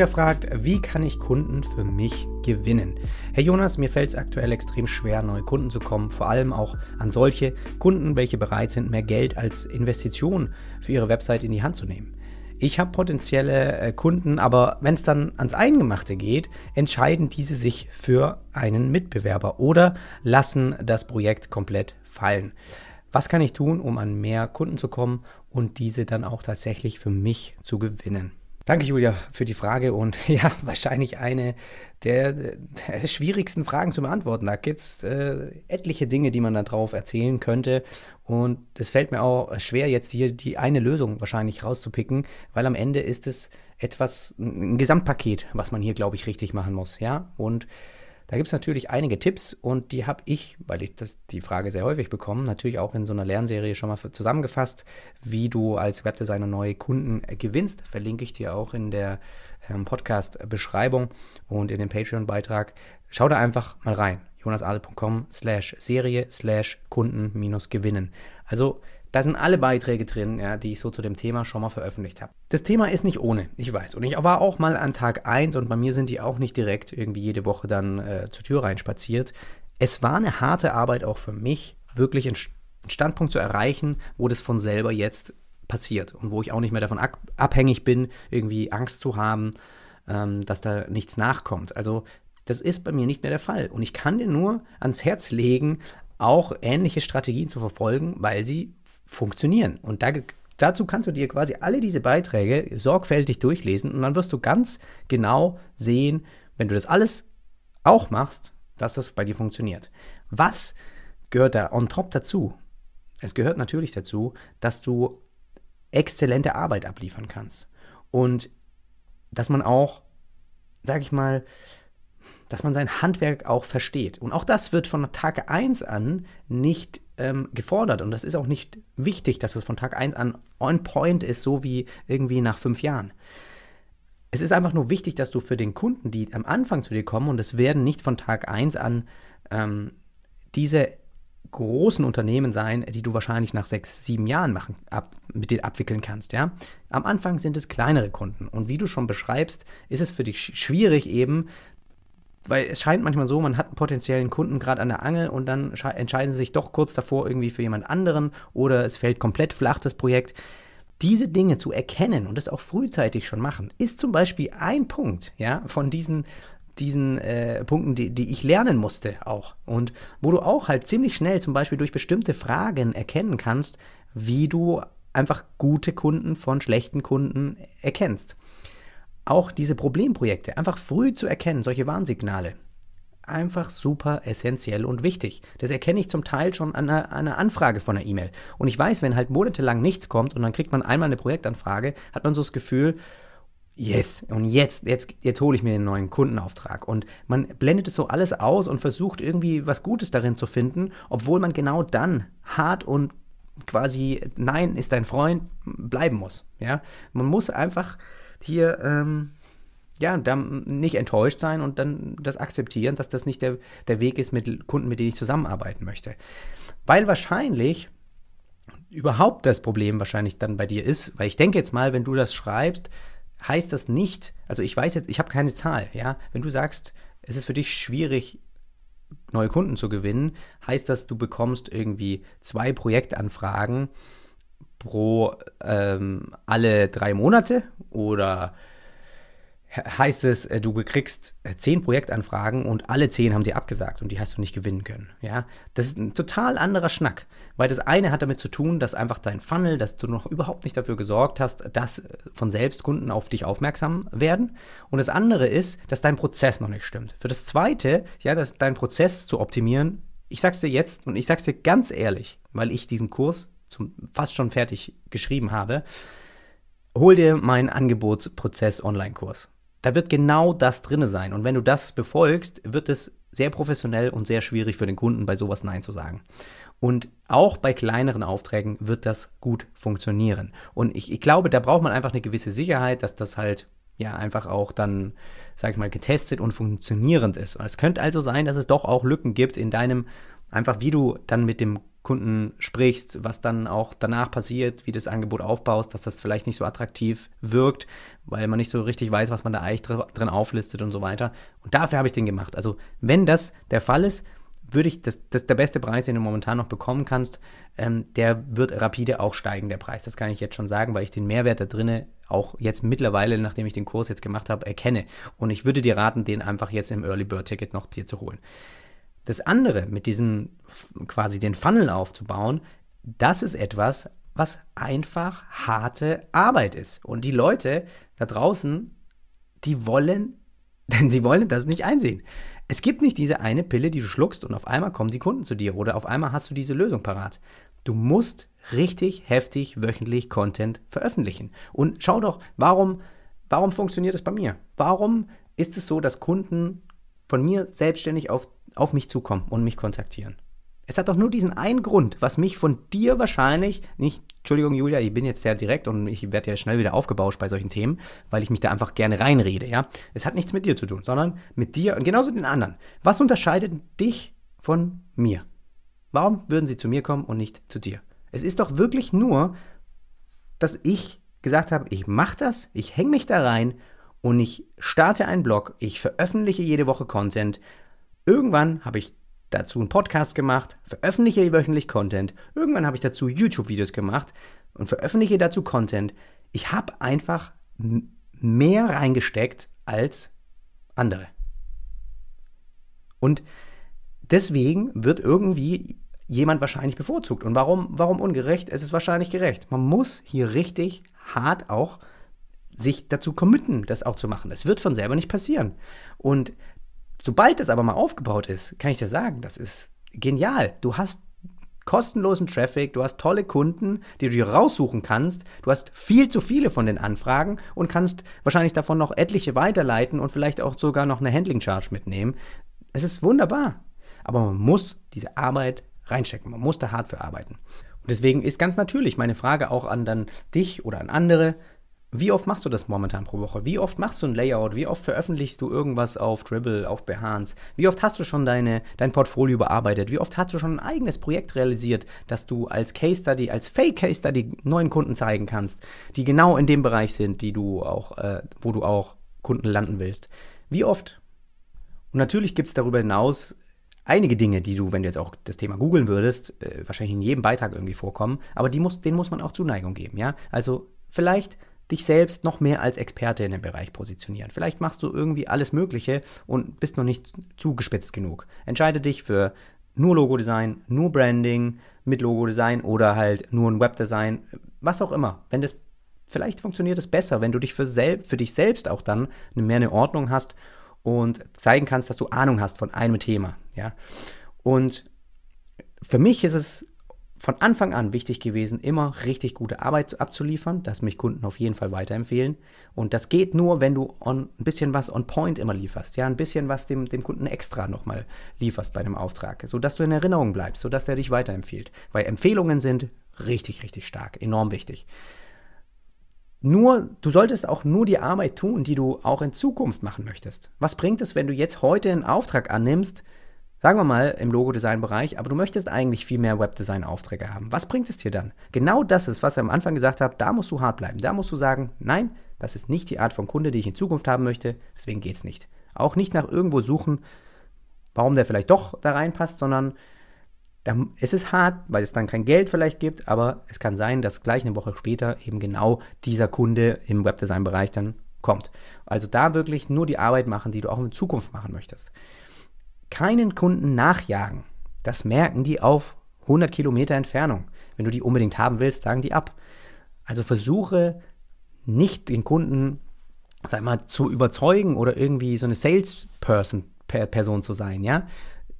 Julia fragt, wie kann ich Kunden für mich gewinnen? Herr Jonas, mir fällt es aktuell extrem schwer, neue Kunden zu kommen, vor allem auch an solche Kunden, welche bereit sind, mehr Geld als Investition für ihre Website in die Hand zu nehmen. Ich habe potenzielle äh, Kunden, aber wenn es dann ans Eingemachte geht, entscheiden diese sich für einen Mitbewerber oder lassen das Projekt komplett fallen. Was kann ich tun, um an mehr Kunden zu kommen und diese dann auch tatsächlich für mich zu gewinnen? Danke, Julia, für die Frage und ja, wahrscheinlich eine der, der schwierigsten Fragen zu beantworten. Da gibt es äh, etliche Dinge, die man darauf erzählen könnte und es fällt mir auch schwer, jetzt hier die eine Lösung wahrscheinlich rauszupicken, weil am Ende ist es etwas, ein Gesamtpaket, was man hier, glaube ich, richtig machen muss, ja, und da gibt es natürlich einige Tipps und die habe ich, weil ich das, die Frage sehr häufig bekomme, natürlich auch in so einer Lernserie schon mal zusammengefasst, wie du als Webdesigner neue Kunden gewinnst. Verlinke ich dir auch in der ähm, Podcast-Beschreibung und in dem Patreon-Beitrag. Schau da einfach mal rein. jonasade.com slash Serie slash Kunden minus gewinnen. Also da sind alle Beiträge drin, ja, die ich so zu dem Thema schon mal veröffentlicht habe. Das Thema ist nicht ohne, ich weiß. Und ich war auch mal an Tag 1 und bei mir sind die auch nicht direkt irgendwie jede Woche dann äh, zur Tür reinspaziert. Es war eine harte Arbeit auch für mich, wirklich einen Standpunkt zu erreichen, wo das von selber jetzt passiert und wo ich auch nicht mehr davon abhängig bin, irgendwie Angst zu haben, ähm, dass da nichts nachkommt. Also das ist bei mir nicht mehr der Fall. Und ich kann dir nur ans Herz legen, auch ähnliche Strategien zu verfolgen, weil sie funktionieren. Und da, dazu kannst du dir quasi alle diese Beiträge sorgfältig durchlesen und dann wirst du ganz genau sehen, wenn du das alles auch machst, dass das bei dir funktioniert. Was gehört da on top dazu? Es gehört natürlich dazu, dass du exzellente Arbeit abliefern kannst und dass man auch, sag ich mal, dass man sein Handwerk auch versteht. Und auch das wird von Tag 1 an nicht ähm, gefordert. Und das ist auch nicht wichtig, dass es von Tag 1 an on point ist, so wie irgendwie nach fünf Jahren. Es ist einfach nur wichtig, dass du für den Kunden, die am Anfang zu dir kommen, und es werden nicht von Tag 1 an ähm, diese großen Unternehmen sein, die du wahrscheinlich nach sechs, sieben Jahren machen, ab, mit denen abwickeln kannst. Ja? Am Anfang sind es kleinere Kunden. Und wie du schon beschreibst, ist es für dich schwierig eben, weil es scheint manchmal so, man hat einen potenziellen Kunden gerade an der Angel und dann entscheiden sie sich doch kurz davor irgendwie für jemand anderen oder es fällt komplett flach, das Projekt. Diese Dinge zu erkennen und das auch frühzeitig schon machen, ist zum Beispiel ein Punkt, ja, von diesen, diesen äh, Punkten, die, die ich lernen musste auch. Und wo du auch halt ziemlich schnell zum Beispiel durch bestimmte Fragen erkennen kannst, wie du einfach gute Kunden von schlechten Kunden erkennst auch diese Problemprojekte einfach früh zu erkennen, solche Warnsignale, einfach super essentiell und wichtig. Das erkenne ich zum Teil schon an einer, einer Anfrage von einer E-Mail. Und ich weiß, wenn halt monatelang nichts kommt und dann kriegt man einmal eine Projektanfrage, hat man so das Gefühl, yes, und jetzt, jetzt, jetzt hole ich mir einen neuen Kundenauftrag. Und man blendet es so alles aus und versucht irgendwie was Gutes darin zu finden, obwohl man genau dann hart und quasi Nein ist dein Freund bleiben muss. Ja? Man muss einfach hier ähm, ja, dann nicht enttäuscht sein und dann das akzeptieren, dass das nicht der, der Weg ist mit Kunden, mit denen ich zusammenarbeiten möchte. Weil wahrscheinlich überhaupt das Problem wahrscheinlich dann bei dir ist, weil ich denke jetzt mal, wenn du das schreibst, heißt das nicht, also ich weiß jetzt, ich habe keine Zahl, ja, wenn du sagst, es ist für dich schwierig, neue Kunden zu gewinnen, heißt das, du bekommst irgendwie zwei Projektanfragen pro ähm, alle drei Monate oder heißt es, äh, du kriegst äh, zehn Projektanfragen und alle zehn haben sie abgesagt und die hast du nicht gewinnen können. Ja, das ist ein total anderer Schnack, weil das eine hat damit zu tun, dass einfach dein Funnel, dass du noch überhaupt nicht dafür gesorgt hast, dass von selbst Kunden auf dich aufmerksam werden. Und das andere ist, dass dein Prozess noch nicht stimmt. Für das zweite, ja, dass dein Prozess zu optimieren, ich sag's dir jetzt und ich sag's dir ganz ehrlich, weil ich diesen Kurs zum, fast schon fertig geschrieben habe, hol dir meinen Angebotsprozess Online-Kurs. Da wird genau das drin sein. Und wenn du das befolgst, wird es sehr professionell und sehr schwierig für den Kunden, bei sowas Nein zu sagen. Und auch bei kleineren Aufträgen wird das gut funktionieren. Und ich, ich glaube, da braucht man einfach eine gewisse Sicherheit, dass das halt ja einfach auch dann, sag ich mal, getestet und funktionierend ist. Es könnte also sein, dass es doch auch Lücken gibt in deinem, einfach wie du dann mit dem Kunden sprichst, was dann auch danach passiert, wie das Angebot aufbaust, dass das vielleicht nicht so attraktiv wirkt, weil man nicht so richtig weiß, was man da eigentlich drin auflistet und so weiter. Und dafür habe ich den gemacht. Also wenn das der Fall ist, würde ich, das, das der beste Preis, den du momentan noch bekommen kannst, ähm, der wird rapide auch steigen, der Preis. Das kann ich jetzt schon sagen, weil ich den Mehrwert da drinne auch jetzt mittlerweile, nachdem ich den Kurs jetzt gemacht habe, erkenne. Und ich würde dir raten, den einfach jetzt im Early Bird Ticket noch dir zu holen. Das andere, mit diesem quasi den Funnel aufzubauen, das ist etwas, was einfach harte Arbeit ist. Und die Leute da draußen, die wollen, denn sie wollen das nicht einsehen. Es gibt nicht diese eine Pille, die du schluckst und auf einmal kommen die Kunden zu dir oder auf einmal hast du diese Lösung parat. Du musst richtig heftig wöchentlich Content veröffentlichen. Und schau doch, warum, warum funktioniert es bei mir? Warum ist es so, dass Kunden von mir selbstständig auf, auf mich zukommen und mich kontaktieren? Es hat doch nur diesen einen Grund, was mich von dir wahrscheinlich, nicht, Entschuldigung, Julia, ich bin jetzt sehr direkt und ich werde ja schnell wieder aufgebauscht bei solchen Themen, weil ich mich da einfach gerne reinrede, ja. Es hat nichts mit dir zu tun, sondern mit dir und genauso den anderen. Was unterscheidet dich von mir? Warum würden sie zu mir kommen und nicht zu dir? Es ist doch wirklich nur, dass ich gesagt habe, ich mache das, ich hänge mich da rein und ich starte einen Blog, ich veröffentliche jede Woche Content. Irgendwann habe ich dazu einen Podcast gemacht, veröffentliche wöchentlich Content. Irgendwann habe ich dazu YouTube-Videos gemacht und veröffentliche dazu Content. Ich habe einfach mehr reingesteckt als andere. Und deswegen wird irgendwie jemand wahrscheinlich bevorzugt. Und warum, warum ungerecht? Es ist wahrscheinlich gerecht. Man muss hier richtig hart auch sich dazu committen, das auch zu machen. Es wird von selber nicht passieren. Und Sobald das aber mal aufgebaut ist, kann ich dir sagen, das ist genial. Du hast kostenlosen Traffic, du hast tolle Kunden, die du dir raussuchen kannst, du hast viel zu viele von den Anfragen und kannst wahrscheinlich davon noch etliche weiterleiten und vielleicht auch sogar noch eine Handling Charge mitnehmen. Es ist wunderbar. Aber man muss diese Arbeit reinstecken. Man muss da hart für arbeiten. Und deswegen ist ganz natürlich meine Frage auch an dann dich oder an andere, wie oft machst du das momentan pro Woche? Wie oft machst du ein Layout? Wie oft veröffentlichst du irgendwas auf Dribble, auf Behance? Wie oft hast du schon deine, dein Portfolio bearbeitet? Wie oft hast du schon ein eigenes Projekt realisiert, das du als Case Study, als Fake Case Study neuen Kunden zeigen kannst, die genau in dem Bereich sind, die du auch, äh, wo du auch Kunden landen willst? Wie oft? Und natürlich gibt es darüber hinaus einige Dinge, die du, wenn du jetzt auch das Thema googeln würdest, äh, wahrscheinlich in jedem Beitrag irgendwie vorkommen, aber die muss, denen muss man auch Zuneigung geben, ja? Also vielleicht dich selbst noch mehr als Experte in dem Bereich positionieren. Vielleicht machst du irgendwie alles Mögliche und bist noch nicht zugespitzt genug. Entscheide dich für nur Logo-Design, nur Branding mit Logo-Design oder halt nur ein Webdesign, was auch immer. Wenn das vielleicht funktioniert es besser, wenn du dich für, für dich selbst auch dann mehr eine Ordnung hast und zeigen kannst, dass du Ahnung hast von einem Thema, ja. Und für mich ist es von Anfang an wichtig gewesen, immer richtig gute Arbeit abzuliefern, dass mich Kunden auf jeden Fall weiterempfehlen. Und das geht nur, wenn du on, ein bisschen was on point immer lieferst, ja, ein bisschen was dem, dem Kunden extra nochmal lieferst bei dem Auftrag, sodass du in Erinnerung bleibst, sodass der dich weiterempfiehlt. Weil Empfehlungen sind richtig, richtig stark, enorm wichtig. Nur, du solltest auch nur die Arbeit tun, die du auch in Zukunft machen möchtest. Was bringt es, wenn du jetzt heute einen Auftrag annimmst, Sagen wir mal im Logo-Design-Bereich, aber du möchtest eigentlich viel mehr Webdesign-Aufträge haben. Was bringt es dir dann? Genau das ist, was ich am Anfang gesagt habe, da musst du hart bleiben. Da musst du sagen, nein, das ist nicht die Art von Kunde, die ich in Zukunft haben möchte, deswegen geht es nicht. Auch nicht nach irgendwo suchen, warum der vielleicht doch da reinpasst, sondern es ist hart, weil es dann kein Geld vielleicht gibt, aber es kann sein, dass gleich eine Woche später eben genau dieser Kunde im Webdesign-Bereich dann kommt. Also da wirklich nur die Arbeit machen, die du auch in Zukunft machen möchtest keinen Kunden nachjagen. Das merken die auf 100 Kilometer Entfernung. Wenn du die unbedingt haben willst, sagen die ab. Also versuche nicht den Kunden, sag mal, zu überzeugen oder irgendwie so eine Salesperson Person zu sein, ja?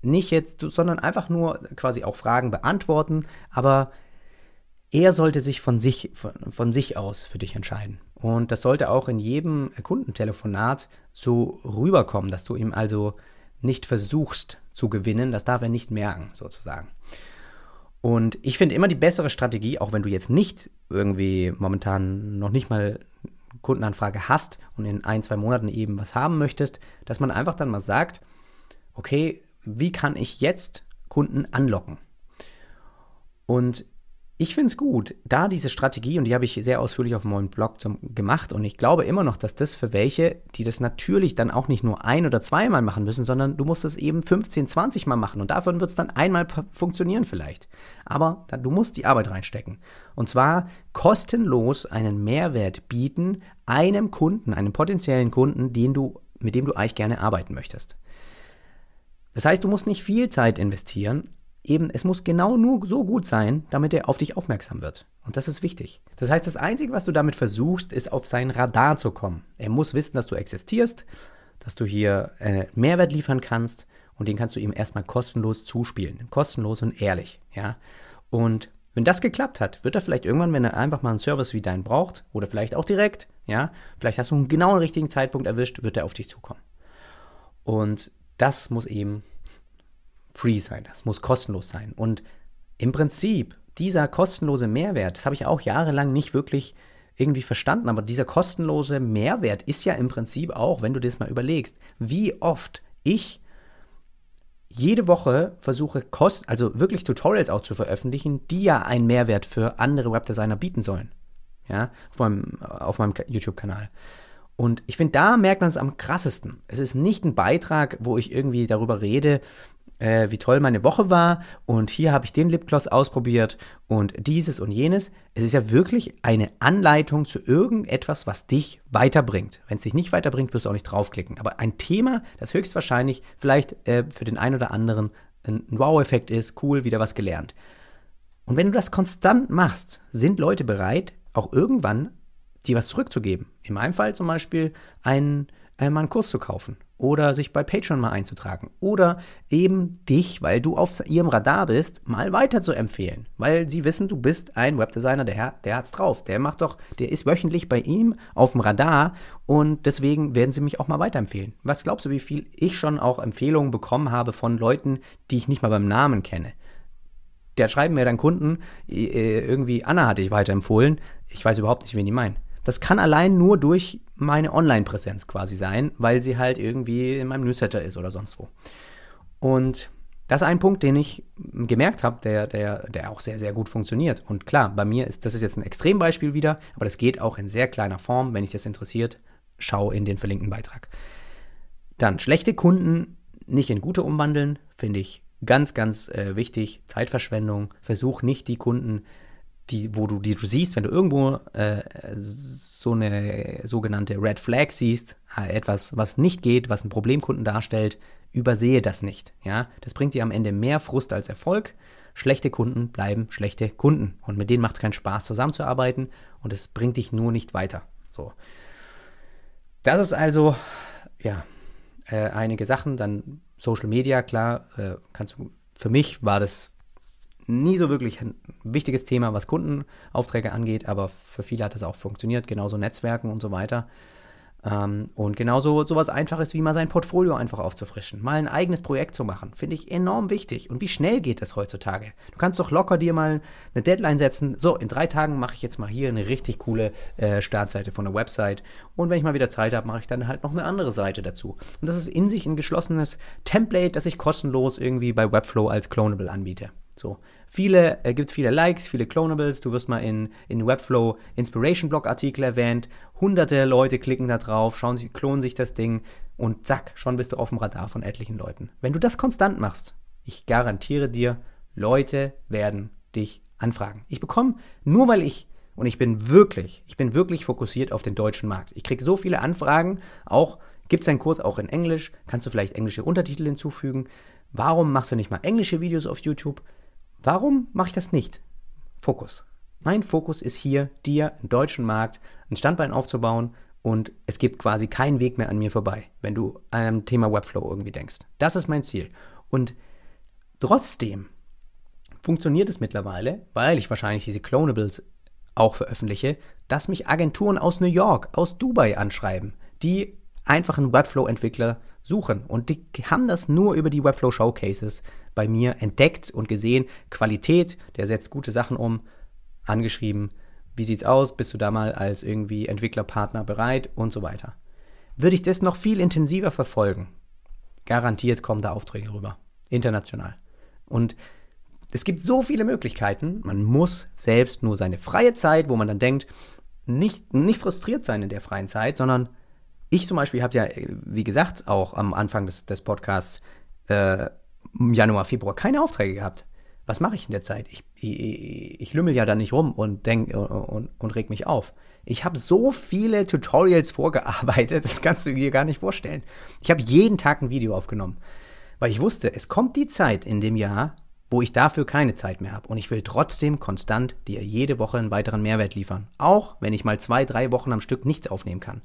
Nicht jetzt, sondern einfach nur quasi auch Fragen beantworten, aber er sollte sich von sich, von, von sich aus für dich entscheiden. Und das sollte auch in jedem Kundentelefonat so rüberkommen, dass du ihm also nicht versuchst zu gewinnen, das darf er nicht merken, sozusagen. Und ich finde immer die bessere Strategie, auch wenn du jetzt nicht irgendwie momentan noch nicht mal Kundenanfrage hast und in ein, zwei Monaten eben was haben möchtest, dass man einfach dann mal sagt, okay, wie kann ich jetzt Kunden anlocken? Und ich finde es gut, da diese Strategie, und die habe ich sehr ausführlich auf meinem Blog zum, gemacht, und ich glaube immer noch, dass das für welche, die das natürlich dann auch nicht nur ein- oder zweimal machen müssen, sondern du musst es eben 15, 20 Mal machen und davon wird es dann einmal funktionieren vielleicht. Aber dann, du musst die Arbeit reinstecken. Und zwar kostenlos einen Mehrwert bieten einem Kunden, einem potenziellen Kunden, den du, mit dem du eigentlich gerne arbeiten möchtest. Das heißt, du musst nicht viel Zeit investieren, eben, es muss genau nur so gut sein, damit er auf dich aufmerksam wird. Und das ist wichtig. Das heißt, das Einzige, was du damit versuchst, ist auf sein Radar zu kommen. Er muss wissen, dass du existierst, dass du hier äh, Mehrwert liefern kannst und den kannst du ihm erstmal kostenlos zuspielen. Kostenlos und ehrlich, ja. Und wenn das geklappt hat, wird er vielleicht irgendwann, wenn er einfach mal einen Service wie deinen braucht, oder vielleicht auch direkt, ja, vielleicht hast du einen genau richtigen Zeitpunkt erwischt, wird er auf dich zukommen. Und das muss eben free sein, das muss kostenlos sein. Und im Prinzip, dieser kostenlose Mehrwert, das habe ich auch jahrelang nicht wirklich irgendwie verstanden, aber dieser kostenlose Mehrwert ist ja im Prinzip auch, wenn du das mal überlegst, wie oft ich jede Woche versuche, Kost, also wirklich Tutorials auch zu veröffentlichen, die ja einen Mehrwert für andere Webdesigner bieten sollen. Ja, auf meinem, auf meinem YouTube-Kanal. Und ich finde, da merkt man es am krassesten. Es ist nicht ein Beitrag, wo ich irgendwie darüber rede, äh, wie toll meine Woche war und hier habe ich den Lipgloss ausprobiert und dieses und jenes. Es ist ja wirklich eine Anleitung zu irgendetwas, was dich weiterbringt. Wenn es dich nicht weiterbringt, wirst du auch nicht draufklicken. Aber ein Thema, das höchstwahrscheinlich vielleicht äh, für den einen oder anderen ein Wow-Effekt ist, cool, wieder was gelernt. Und wenn du das konstant machst, sind Leute bereit, auch irgendwann dir was zurückzugeben. In meinem Fall zum Beispiel einen, äh, mal einen Kurs zu kaufen oder sich bei Patreon mal einzutragen oder eben dich, weil du auf ihrem Radar bist, mal weiter zu empfehlen, weil sie wissen, du bist ein Webdesigner, der, der hat's drauf, der macht doch, der ist wöchentlich bei ihm auf dem Radar und deswegen werden sie mich auch mal weiterempfehlen. Was glaubst du, wie viel ich schon auch Empfehlungen bekommen habe von Leuten, die ich nicht mal beim Namen kenne? Der schreiben mir dann Kunden, äh, irgendwie Anna hatte ich weiterempfohlen, ich weiß überhaupt nicht, wen die meinen. Das kann allein nur durch meine Online-Präsenz quasi sein, weil sie halt irgendwie in meinem Newsletter ist oder sonst wo. Und das ist ein Punkt, den ich gemerkt habe, der, der, der auch sehr, sehr gut funktioniert. Und klar, bei mir ist das ist jetzt ein Extrembeispiel wieder, aber das geht auch in sehr kleiner Form. Wenn dich das interessiert, schau in den verlinkten Beitrag. Dann schlechte Kunden nicht in gute umwandeln, finde ich ganz, ganz äh, wichtig. Zeitverschwendung. Versuch nicht die Kunden die, wo du, die du siehst, wenn du irgendwo äh, so eine sogenannte Red Flag siehst, äh, etwas, was nicht geht, was einen Problemkunden darstellt, übersehe das nicht. Ja? Das bringt dir am Ende mehr Frust als Erfolg. Schlechte Kunden bleiben schlechte Kunden. Und mit denen macht es keinen Spaß, zusammenzuarbeiten und es bringt dich nur nicht weiter. So. Das ist also, ja, äh, einige Sachen. Dann Social Media, klar, äh, kannst du, für mich war das nie so wirklich ein wichtiges Thema, was Kundenaufträge angeht, aber für viele hat das auch funktioniert, genauso Netzwerken und so weiter. Ähm, und genauso sowas Einfaches wie mal sein Portfolio einfach aufzufrischen, mal ein eigenes Projekt zu machen, finde ich enorm wichtig. Und wie schnell geht das heutzutage? Du kannst doch locker dir mal eine Deadline setzen. So, in drei Tagen mache ich jetzt mal hier eine richtig coole äh, Startseite von der Website. Und wenn ich mal wieder Zeit habe, mache ich dann halt noch eine andere Seite dazu. Und das ist in sich ein geschlossenes Template, das ich kostenlos irgendwie bei Webflow als Clonable anbiete. So, viele, äh, gibt viele Likes, viele Clonables. Du wirst mal in, in Webflow Inspiration Blog Artikel erwähnt. Hunderte Leute klicken da drauf, schauen sich, klonen sich das Ding und zack, schon bist du auf dem Radar von etlichen Leuten. Wenn du das konstant machst, ich garantiere dir, Leute werden dich anfragen. Ich bekomme, nur weil ich, und ich bin wirklich, ich bin wirklich fokussiert auf den deutschen Markt. Ich kriege so viele Anfragen, auch gibt es einen Kurs auch in Englisch, kannst du vielleicht englische Untertitel hinzufügen. Warum machst du nicht mal englische Videos auf YouTube? Warum mache ich das nicht? Fokus. Mein Fokus ist hier, dir im deutschen Markt ein Standbein aufzubauen und es gibt quasi keinen Weg mehr an mir vorbei, wenn du an einem Thema Webflow irgendwie denkst. Das ist mein Ziel. Und trotzdem funktioniert es mittlerweile, weil ich wahrscheinlich diese Clonables auch veröffentliche, dass mich Agenturen aus New York, aus Dubai anschreiben, die einfach einen Webflow-Entwickler suchen. Und die haben das nur über die Webflow Showcases bei mir entdeckt und gesehen. Qualität, der setzt gute Sachen um, angeschrieben. Wie sieht's aus? Bist du da mal als irgendwie Entwicklerpartner bereit und so weiter. Würde ich das noch viel intensiver verfolgen, garantiert kommen da Aufträge rüber. International. Und es gibt so viele Möglichkeiten. Man muss selbst nur seine freie Zeit, wo man dann denkt, nicht, nicht frustriert sein in der freien Zeit, sondern ich zum Beispiel habe ja, wie gesagt, auch am Anfang des, des Podcasts äh, Januar, Februar keine Aufträge gehabt. Was mache ich in der Zeit? Ich, ich, ich lümmel ja da nicht rum und denk und, und, und reg mich auf. Ich habe so viele Tutorials vorgearbeitet, das kannst du dir gar nicht vorstellen. Ich habe jeden Tag ein Video aufgenommen, weil ich wusste, es kommt die Zeit in dem Jahr, wo ich dafür keine Zeit mehr habe. Und ich will trotzdem konstant dir jede Woche einen weiteren Mehrwert liefern. Auch wenn ich mal zwei, drei Wochen am Stück nichts aufnehmen kann.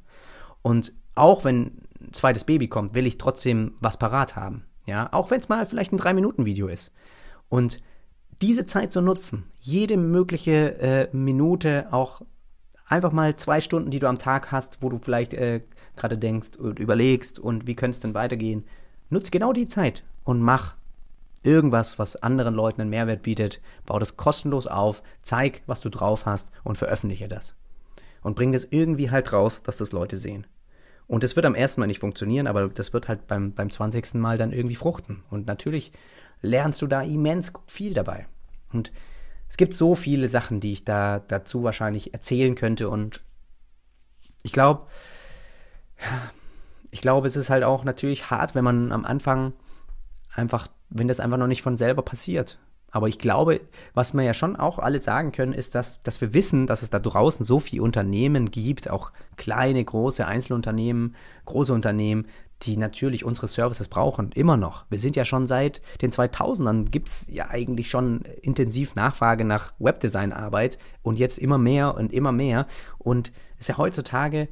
Und auch wenn ein zweites Baby kommt, will ich trotzdem was parat haben. Ja, auch wenn es mal vielleicht ein 3-Minuten-Video ist. Und diese Zeit zu nutzen, jede mögliche äh, Minute, auch einfach mal zwei Stunden, die du am Tag hast, wo du vielleicht äh, gerade denkst und überlegst und wie könnte es denn weitergehen, nutze genau die Zeit und mach irgendwas, was anderen Leuten einen Mehrwert bietet, bau das kostenlos auf, zeig, was du drauf hast und veröffentliche das. Und bring das irgendwie halt raus, dass das Leute sehen. Und das wird am ersten Mal nicht funktionieren, aber das wird halt beim, beim 20. Mal dann irgendwie fruchten. Und natürlich lernst du da immens viel dabei. Und es gibt so viele Sachen, die ich da dazu wahrscheinlich erzählen könnte. Und ich glaube, ich glaube, es ist halt auch natürlich hart, wenn man am Anfang einfach, wenn das einfach noch nicht von selber passiert. Aber ich glaube, was wir ja schon auch alle sagen können, ist, dass, dass wir wissen, dass es da draußen so viele Unternehmen gibt, auch kleine, große Einzelunternehmen, große Unternehmen, die natürlich unsere Services brauchen, immer noch. Wir sind ja schon seit den 2000ern, gibt es ja eigentlich schon intensiv Nachfrage nach Webdesign-Arbeit und jetzt immer mehr und immer mehr. Und es ist ja heutzutage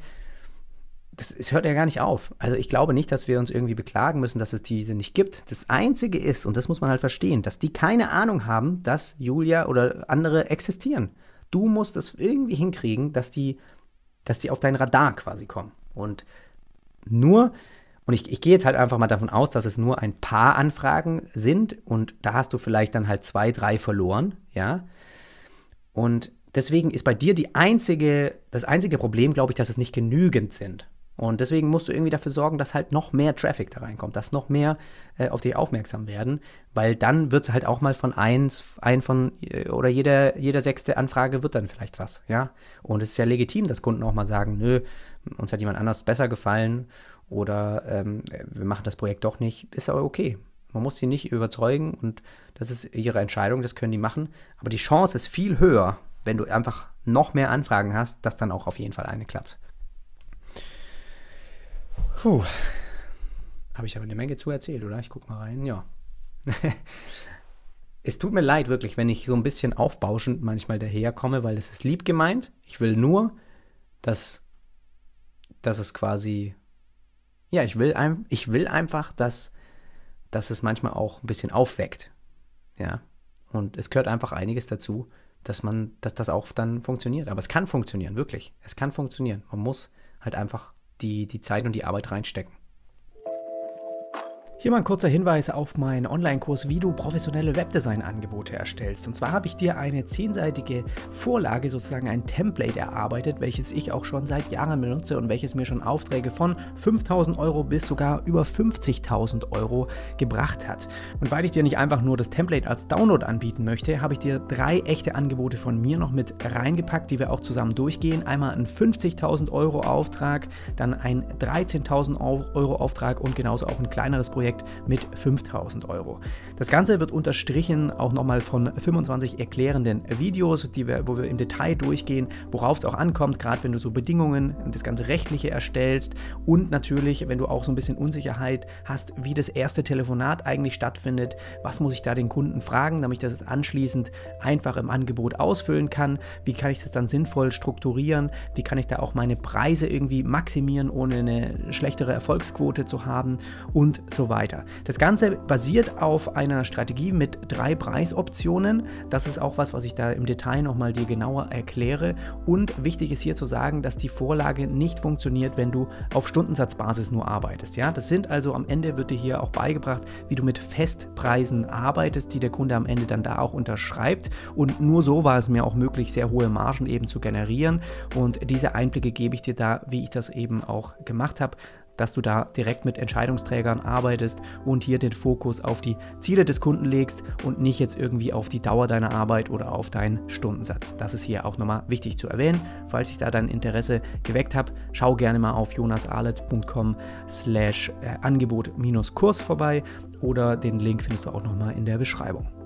das, es hört ja gar nicht auf. Also ich glaube nicht, dass wir uns irgendwie beklagen müssen, dass es diese nicht gibt. Das Einzige ist, und das muss man halt verstehen, dass die keine Ahnung haben, dass Julia oder andere existieren. Du musst es irgendwie hinkriegen, dass die, dass die auf dein Radar quasi kommen. Und nur, und ich, ich gehe jetzt halt einfach mal davon aus, dass es nur ein paar Anfragen sind und da hast du vielleicht dann halt zwei, drei verloren, ja. Und deswegen ist bei dir die einzige, das einzige Problem, glaube ich, dass es nicht genügend sind. Und deswegen musst du irgendwie dafür sorgen, dass halt noch mehr Traffic da reinkommt, dass noch mehr äh, auf dich aufmerksam werden, weil dann wird es halt auch mal von eins, ein von, äh, oder jeder, jeder sechste Anfrage wird dann vielleicht was, ja. Und es ist ja legitim, dass Kunden auch mal sagen, nö, uns hat jemand anders besser gefallen oder ähm, wir machen das Projekt doch nicht, ist aber okay. Man muss sie nicht überzeugen und das ist ihre Entscheidung, das können die machen. Aber die Chance ist viel höher, wenn du einfach noch mehr Anfragen hast, dass dann auch auf jeden Fall eine klappt. Puh. Habe ich aber eine Menge zu erzählt, oder? Ich gucke mal rein. Ja. es tut mir leid, wirklich, wenn ich so ein bisschen aufbauschend manchmal daherkomme, weil es ist lieb gemeint. Ich will nur, dass, dass es quasi. Ja, ich will, ein, ich will einfach, dass, dass es manchmal auch ein bisschen aufweckt. Ja. Und es gehört einfach einiges dazu, dass man, dass das auch dann funktioniert. Aber es kann funktionieren, wirklich. Es kann funktionieren. Man muss halt einfach die, die Zeit und die Arbeit reinstecken. Hier mal ein kurzer Hinweis auf meinen Online-Kurs, wie du professionelle Webdesign-Angebote erstellst. Und zwar habe ich dir eine zehnseitige Vorlage, sozusagen ein Template erarbeitet, welches ich auch schon seit Jahren benutze und welches mir schon Aufträge von 5000 Euro bis sogar über 50.000 Euro gebracht hat. Und weil ich dir nicht einfach nur das Template als Download anbieten möchte, habe ich dir drei echte Angebote von mir noch mit reingepackt, die wir auch zusammen durchgehen. Einmal ein 50.000 Euro Auftrag, dann ein 13.000 Euro Auftrag und genauso auch ein kleineres Projekt Projekt mit 5000 Euro. Das Ganze wird unterstrichen auch nochmal von 25 erklärenden Videos, die wir, wo wir im Detail durchgehen, worauf es auch ankommt, gerade wenn du so Bedingungen und das ganze Rechtliche erstellst und natürlich, wenn du auch so ein bisschen Unsicherheit hast, wie das erste Telefonat eigentlich stattfindet, was muss ich da den Kunden fragen, damit ich das anschließend einfach im Angebot ausfüllen kann, wie kann ich das dann sinnvoll strukturieren, wie kann ich da auch meine Preise irgendwie maximieren, ohne eine schlechtere Erfolgsquote zu haben? Und so weiter weiter. Das Ganze basiert auf einer Strategie mit drei Preisoptionen. Das ist auch was, was ich da im Detail nochmal dir genauer erkläre. Und wichtig ist hier zu sagen, dass die Vorlage nicht funktioniert, wenn du auf Stundensatzbasis nur arbeitest. Ja, das sind also am Ende wird dir hier auch beigebracht, wie du mit Festpreisen arbeitest, die der Kunde am Ende dann da auch unterschreibt. Und nur so war es mir auch möglich, sehr hohe Margen eben zu generieren. Und diese Einblicke gebe ich dir da, wie ich das eben auch gemacht habe dass du da direkt mit Entscheidungsträgern arbeitest und hier den Fokus auf die Ziele des Kunden legst und nicht jetzt irgendwie auf die Dauer deiner Arbeit oder auf deinen Stundensatz. Das ist hier auch nochmal wichtig zu erwähnen. Falls ich da dein Interesse geweckt habe, schau gerne mal auf jonasarlet.com slash äh, Angebot-Kurs vorbei oder den Link findest du auch nochmal in der Beschreibung.